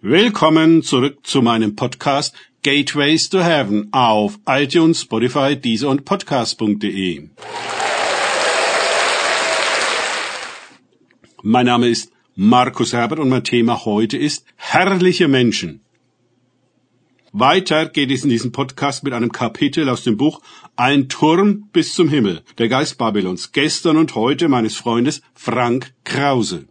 Willkommen zurück zu meinem Podcast Gateways to Heaven auf iTunes, Spotify, Deezer und Podcast.de. Mein Name ist Markus Herbert und mein Thema heute ist herrliche Menschen. Weiter geht es in diesem Podcast mit einem Kapitel aus dem Buch Ein Turm bis zum Himmel, der Geist Babylons, gestern und heute meines Freundes Frank Krause.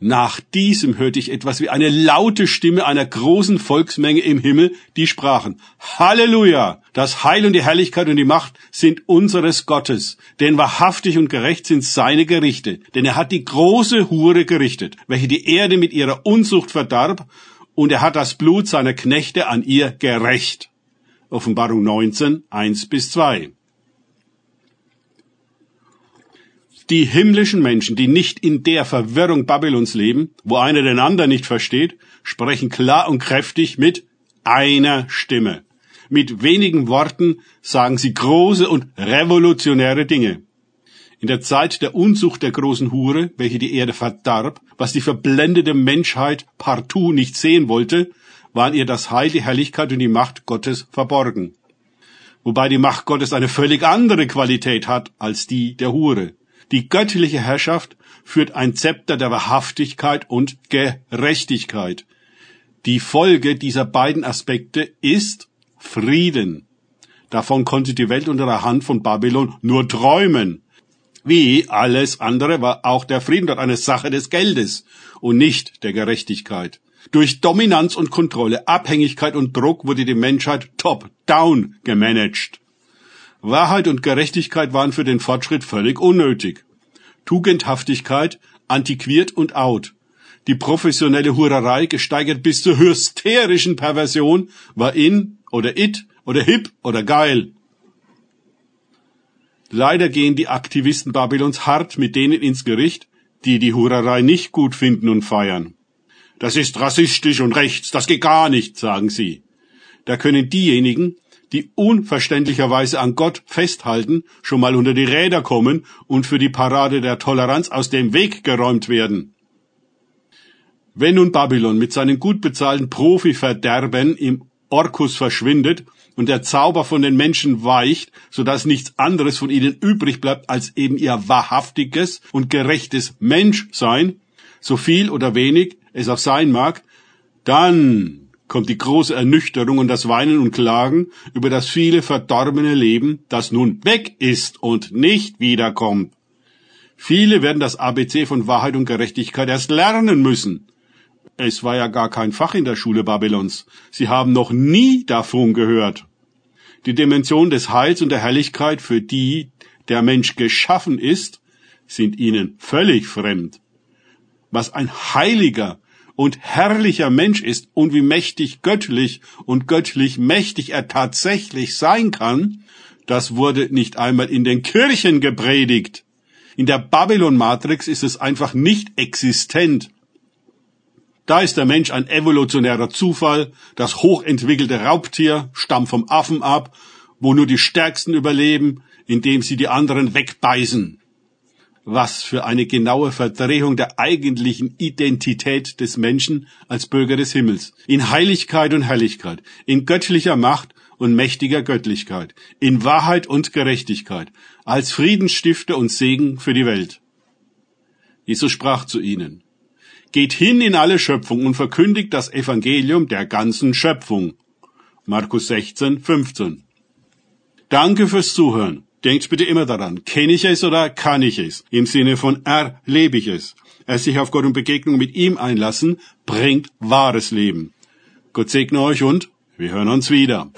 Nach diesem hörte ich etwas wie eine laute Stimme einer großen Volksmenge im Himmel, die sprachen, Halleluja! Das Heil und die Herrlichkeit und die Macht sind unseres Gottes, denn wahrhaftig und gerecht sind seine Gerichte, denn er hat die große Hure gerichtet, welche die Erde mit ihrer Unzucht verdarb, und er hat das Blut seiner Knechte an ihr gerecht. Offenbarung 19, 1 bis 2. Die himmlischen Menschen, die nicht in der Verwirrung Babylons leben, wo einer den anderen nicht versteht, sprechen klar und kräftig mit einer Stimme. Mit wenigen Worten sagen sie große und revolutionäre Dinge. In der Zeit der Unzucht der großen Hure, welche die Erde verdarb, was die verblendete Menschheit partout nicht sehen wollte, waren ihr das Heil, die Herrlichkeit und die Macht Gottes verborgen. Wobei die Macht Gottes eine völlig andere Qualität hat als die der Hure. Die göttliche Herrschaft führt ein Zepter der Wahrhaftigkeit und Gerechtigkeit. Die Folge dieser beiden Aspekte ist Frieden. Davon konnte die Welt unter der Hand von Babylon nur träumen. Wie alles andere war auch der Frieden dort eine Sache des Geldes und nicht der Gerechtigkeit. Durch Dominanz und Kontrolle, Abhängigkeit und Druck wurde die Menschheit top-down gemanagt. Wahrheit und Gerechtigkeit waren für den Fortschritt völlig unnötig. Tugendhaftigkeit antiquiert und out. Die professionelle Hurerei, gesteigert bis zur hysterischen Perversion, war in oder it oder hip oder geil. Leider gehen die Aktivisten Babylons hart mit denen ins Gericht, die die Hurerei nicht gut finden und feiern. Das ist rassistisch und rechts, das geht gar nicht, sagen sie. Da können diejenigen, die unverständlicherweise an Gott festhalten, schon mal unter die Räder kommen und für die Parade der Toleranz aus dem Weg geräumt werden. Wenn nun Babylon mit seinen gut bezahlten Profiverderben im Orkus verschwindet und der Zauber von den Menschen weicht, so dass nichts anderes von ihnen übrig bleibt als eben ihr wahrhaftiges und gerechtes Menschsein, so viel oder wenig es auch sein mag, dann kommt die große Ernüchterung und das Weinen und Klagen über das viele verdorbene Leben, das nun weg ist und nicht wiederkommt. Viele werden das ABC von Wahrheit und Gerechtigkeit erst lernen müssen. Es war ja gar kein Fach in der Schule Babylons. Sie haben noch nie davon gehört. Die Dimension des Heils und der Herrlichkeit, für die der Mensch geschaffen ist, sind ihnen völlig fremd. Was ein heiliger, und herrlicher Mensch ist und wie mächtig göttlich und göttlich mächtig er tatsächlich sein kann, das wurde nicht einmal in den Kirchen gepredigt. In der Babylon-Matrix ist es einfach nicht existent. Da ist der Mensch ein evolutionärer Zufall, das hochentwickelte Raubtier stammt vom Affen ab, wo nur die Stärksten überleben, indem sie die anderen wegbeißen. Was für eine genaue Verdrehung der eigentlichen Identität des Menschen als Bürger des Himmels. In Heiligkeit und Herrlichkeit, in göttlicher Macht und mächtiger Göttlichkeit, in Wahrheit und Gerechtigkeit, als Friedensstifter und Segen für die Welt. Jesus sprach zu ihnen, Geht hin in alle Schöpfung und verkündigt das Evangelium der ganzen Schöpfung. Markus 16, 15. Danke fürs Zuhören. Denkt bitte immer daran, kenne ich es oder kann ich es? Im Sinne von erlebe ich es. Es sich auf Gott und Begegnung mit ihm einlassen, bringt wahres Leben. Gott segne euch und wir hören uns wieder.